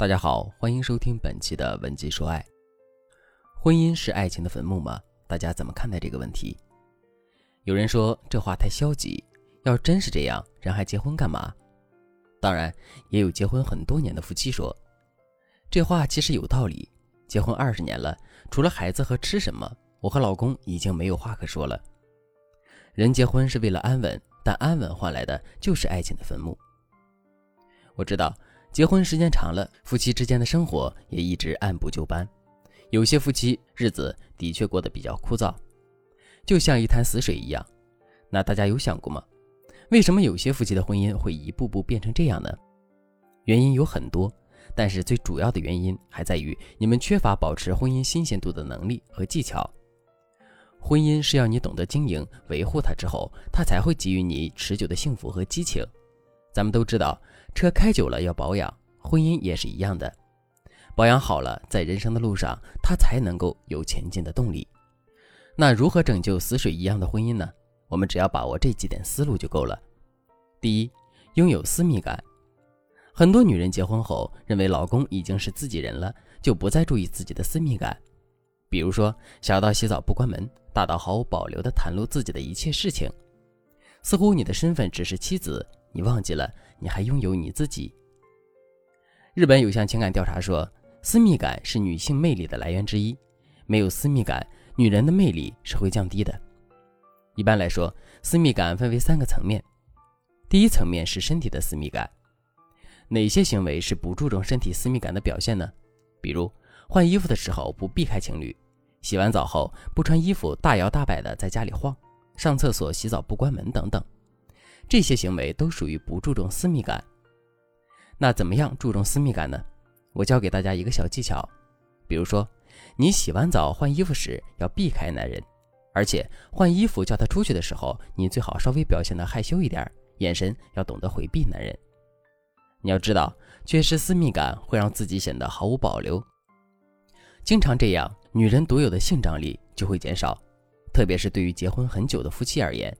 大家好，欢迎收听本期的文姬说爱。婚姻是爱情的坟墓吗？大家怎么看待这个问题？有人说这话太消极，要真是这样，人还结婚干嘛？当然，也有结婚很多年的夫妻说，这话其实有道理。结婚二十年了，除了孩子和吃什么，我和老公已经没有话可说了。人结婚是为了安稳，但安稳换来的就是爱情的坟墓。我知道。结婚时间长了，夫妻之间的生活也一直按部就班。有些夫妻日子的确过得比较枯燥，就像一潭死水一样。那大家有想过吗？为什么有些夫妻的婚姻会一步步变成这样呢？原因有很多，但是最主要的原因还在于你们缺乏保持婚姻新鲜度的能力和技巧。婚姻是要你懂得经营、维护它之后，它才会给予你持久的幸福和激情。咱们都知道。车开久了要保养，婚姻也是一样的，保养好了，在人生的路上，它才能够有前进的动力。那如何拯救死水一样的婚姻呢？我们只要把握这几点思路就够了。第一，拥有私密感。很多女人结婚后，认为老公已经是自己人了，就不再注意自己的私密感。比如说，小到洗澡不关门，大到毫无保留地袒露自己的一切事情，似乎你的身份只是妻子。你忘记了，你还拥有你自己。日本有项情感调查说，私密感是女性魅力的来源之一，没有私密感，女人的魅力是会降低的。一般来说，私密感分为三个层面。第一层面是身体的私密感，哪些行为是不注重身体私密感的表现呢？比如换衣服的时候不避开情侣，洗完澡后不穿衣服大摇大摆的在家里晃，上厕所洗澡不关门等等。这些行为都属于不注重私密感。那怎么样注重私密感呢？我教给大家一个小技巧，比如说，你洗完澡换衣服时要避开男人，而且换衣服叫他出去的时候，你最好稍微表现的害羞一点，眼神要懂得回避男人。你要知道，缺失私密感会让自己显得毫无保留，经常这样，女人独有的性张力就会减少，特别是对于结婚很久的夫妻而言。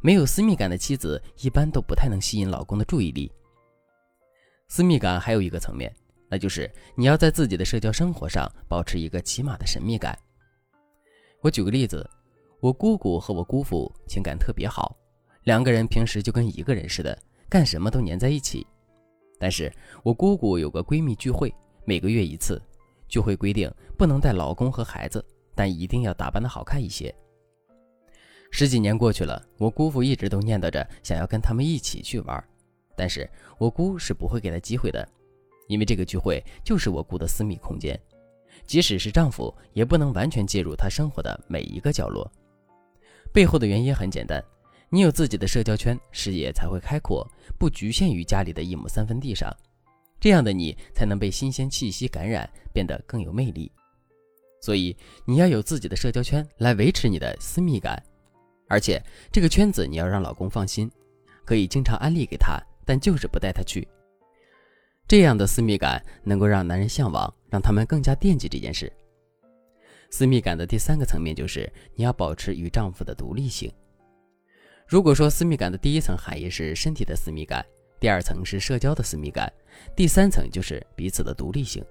没有私密感的妻子一般都不太能吸引老公的注意力。私密感还有一个层面，那就是你要在自己的社交生活上保持一个起码的神秘感。我举个例子，我姑姑和我姑父情感特别好，两个人平时就跟一个人似的，干什么都黏在一起。但是我姑姑有个闺蜜聚会，每个月一次，聚会规定不能带老公和孩子，但一定要打扮的好看一些。十几年过去了，我姑父一直都念叨着想要跟他们一起去玩，但是我姑是不会给他机会的，因为这个聚会就是我姑的私密空间，即使是丈夫也不能完全介入她生活的每一个角落。背后的原因很简单，你有自己的社交圈，视野才会开阔，不局限于家里的一亩三分地上，这样的你才能被新鲜气息感染，变得更有魅力。所以你要有自己的社交圈来维持你的私密感。而且这个圈子你要让老公放心，可以经常安利给他，但就是不带他去。这样的私密感能够让男人向往，让他们更加惦记这件事。私密感的第三个层面就是你要保持与丈夫的独立性。如果说私密感的第一层含义是身体的私密感，第二层是社交的私密感，第三层就是彼此的独立性。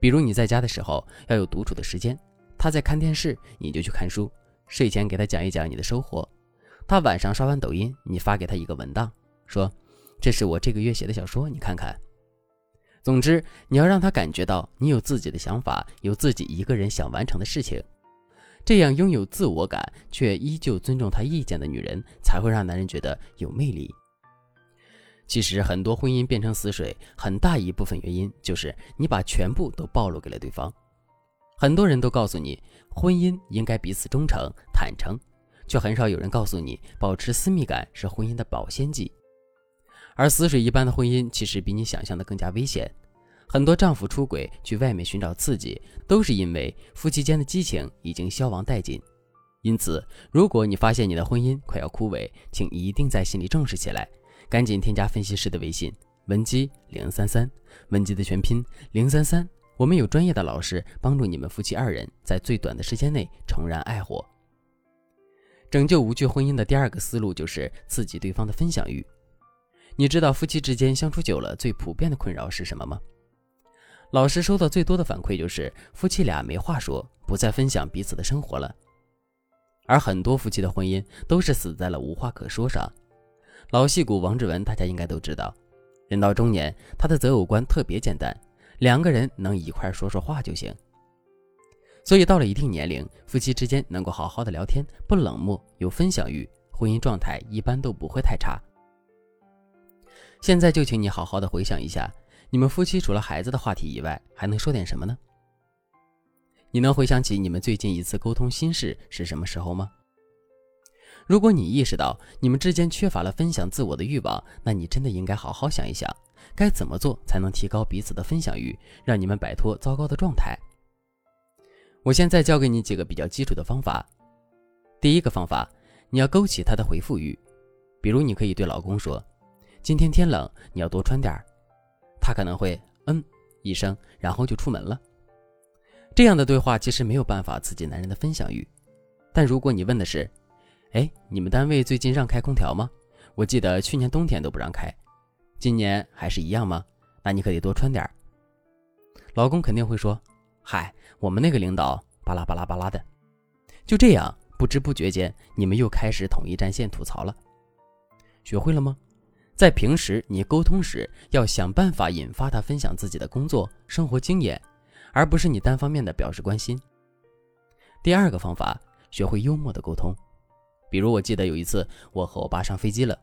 比如你在家的时候要有独处的时间，他在看电视，你就去看书。睡前给他讲一讲你的收获，他晚上刷完抖音，你发给他一个文档，说这是我这个月写的小说，你看看。总之，你要让他感觉到你有自己的想法，有自己一个人想完成的事情，这样拥有自我感却依旧尊重他意见的女人，才会让男人觉得有魅力。其实，很多婚姻变成死水，很大一部分原因就是你把全部都暴露给了对方。很多人都告诉你，婚姻应该彼此忠诚、坦诚，却很少有人告诉你，保持私密感是婚姻的保鲜剂。而死水一般的婚姻，其实比你想象的更加危险。很多丈夫出轨去外面寻找刺激，都是因为夫妻间的激情已经消亡殆尽。因此，如果你发现你的婚姻快要枯萎，请一定在心里重视起来，赶紧添加分析师的微信：文姬零三三，文姬的全拼零三三。我们有专业的老师帮助你们夫妻二人在最短的时间内重燃爱火。拯救无惧婚姻的第二个思路就是刺激对方的分享欲。你知道夫妻之间相处久了最普遍的困扰是什么吗？老师收到最多的反馈就是夫妻俩没话说，不再分享彼此的生活了。而很多夫妻的婚姻都是死在了无话可说上。老戏骨王志文，大家应该都知道，人到中年，他的择偶观特别简单，两个人能一块说说话就行。所以到了一定年龄，夫妻之间能够好好的聊天，不冷漠，有分享欲，婚姻状态一般都不会太差。现在就请你好好的回想一下，你们夫妻除了孩子的话题以外，还能说点什么呢？你能回想起你们最近一次沟通心事是什么时候吗？如果你意识到你们之间缺乏了分享自我的欲望，那你真的应该好好想一想，该怎么做才能提高彼此的分享欲，让你们摆脱糟糕的状态。我现在教给你几个比较基础的方法。第一个方法，你要勾起他的回复欲，比如你可以对老公说：“今天天冷，你要多穿点儿。”他可能会嗯一声，然后就出门了。这样的对话其实没有办法刺激男人的分享欲，但如果你问的是，哎，你们单位最近让开空调吗？我记得去年冬天都不让开，今年还是一样吗？那你可得多穿点儿。老公肯定会说，嗨，我们那个领导巴拉巴拉巴拉的。就这样，不知不觉间，你们又开始统一战线吐槽了。学会了吗？在平时你沟通时，要想办法引发他分享自己的工作、生活经验。而不是你单方面的表示关心。第二个方法，学会幽默的沟通。比如，我记得有一次，我和我爸上飞机了，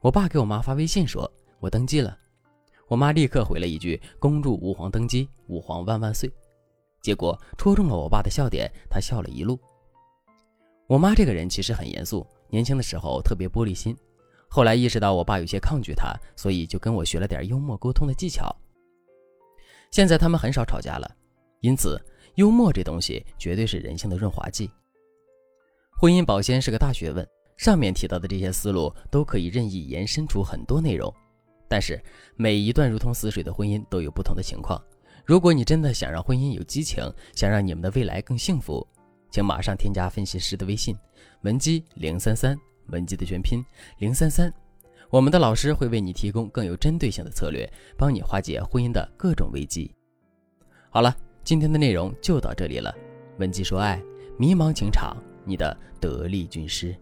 我爸给我妈发微信说：“我登基了。”我妈立刻回了一句：“恭祝吾皇登基，吾皇万万岁。”结果戳中了我爸的笑点，他笑了一路。我妈这个人其实很严肃，年轻的时候特别玻璃心，后来意识到我爸有些抗拒她，所以就跟我学了点幽默沟通的技巧。现在他们很少吵架了，因此幽默这东西绝对是人性的润滑剂。婚姻保鲜是个大学问，上面提到的这些思路都可以任意延伸出很多内容。但是每一段如同死水的婚姻都有不同的情况。如果你真的想让婚姻有激情，想让你们的未来更幸福，请马上添加分析师的微信文姬零三三，文姬的全拼零三三。我们的老师会为你提供更有针对性的策略，帮你化解婚姻的各种危机。好了，今天的内容就到这里了。文姬说爱，迷茫情场，你的得力军师。